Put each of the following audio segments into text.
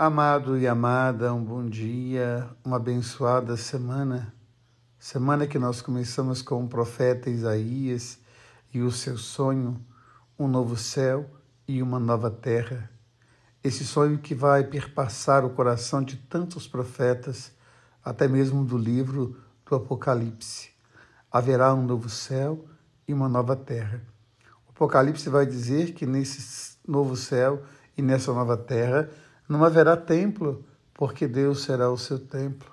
Amado e amada, um bom dia, uma abençoada semana. Semana que nós começamos com o profeta Isaías e o seu sonho, um novo céu e uma nova terra. Esse sonho que vai perpassar o coração de tantos profetas, até mesmo do livro do Apocalipse. Haverá um novo céu e uma nova terra. O Apocalipse vai dizer que nesse novo céu e nessa nova terra não haverá templo, porque Deus será o seu templo.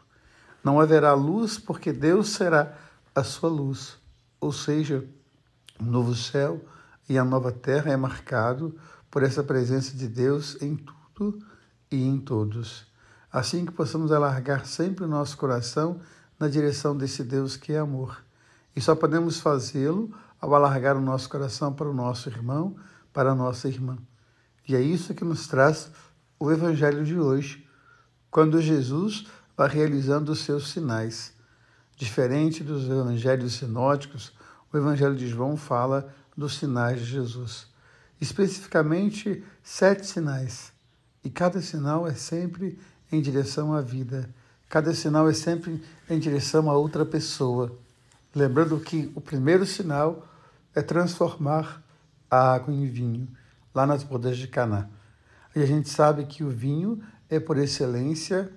Não haverá luz, porque Deus será a sua luz. Ou seja, o novo céu e a nova terra é marcado por essa presença de Deus em tudo e em todos. Assim que possamos alargar sempre o nosso coração na direção desse Deus que é amor. E só podemos fazê-lo ao alargar o nosso coração para o nosso irmão, para a nossa irmã. E é isso que nos traz o evangelho de hoje, quando Jesus vai realizando os seus sinais. Diferente dos evangelhos sinóticos, o evangelho de João fala dos sinais de Jesus. Especificamente, sete sinais. E cada sinal é sempre em direção à vida. Cada sinal é sempre em direção a outra pessoa. Lembrando que o primeiro sinal é transformar a água em vinho, lá nas bodas de Caná. E a gente sabe que o vinho é, por excelência,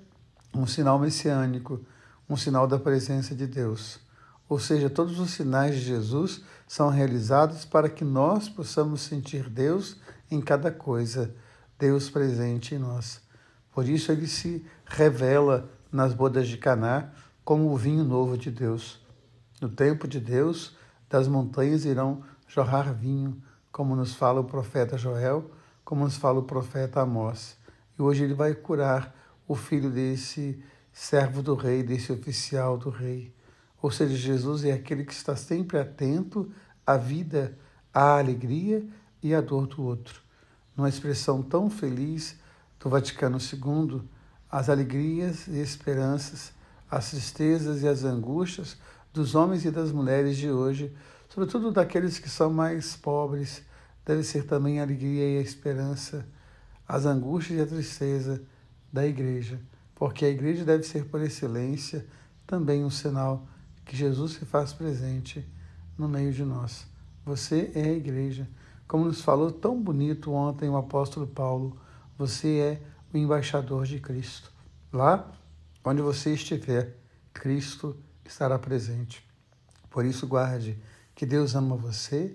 um sinal messiânico, um sinal da presença de Deus. Ou seja, todos os sinais de Jesus são realizados para que nós possamos sentir Deus em cada coisa, Deus presente em nós. Por isso ele se revela nas bodas de Caná como o vinho novo de Deus. No tempo de Deus, das montanhas irão jorrar vinho, como nos fala o profeta Joel, como nos fala o profeta Amós. E hoje ele vai curar o filho desse servo do rei, desse oficial do rei. Ou seja, Jesus é aquele que está sempre atento à vida, à alegria e à dor do outro. Numa expressão tão feliz do Vaticano II, as alegrias e esperanças, as tristezas e as angústias dos homens e das mulheres de hoje, sobretudo daqueles que são mais pobres, deve ser também a alegria e a esperança, as angústias e a tristeza da igreja, porque a igreja deve ser, por excelência, também um sinal que Jesus se faz presente no meio de nós. Você é a igreja. Como nos falou tão bonito ontem o apóstolo Paulo, você é o embaixador de Cristo. Lá onde você estiver, Cristo estará presente. Por isso, guarde que Deus ama você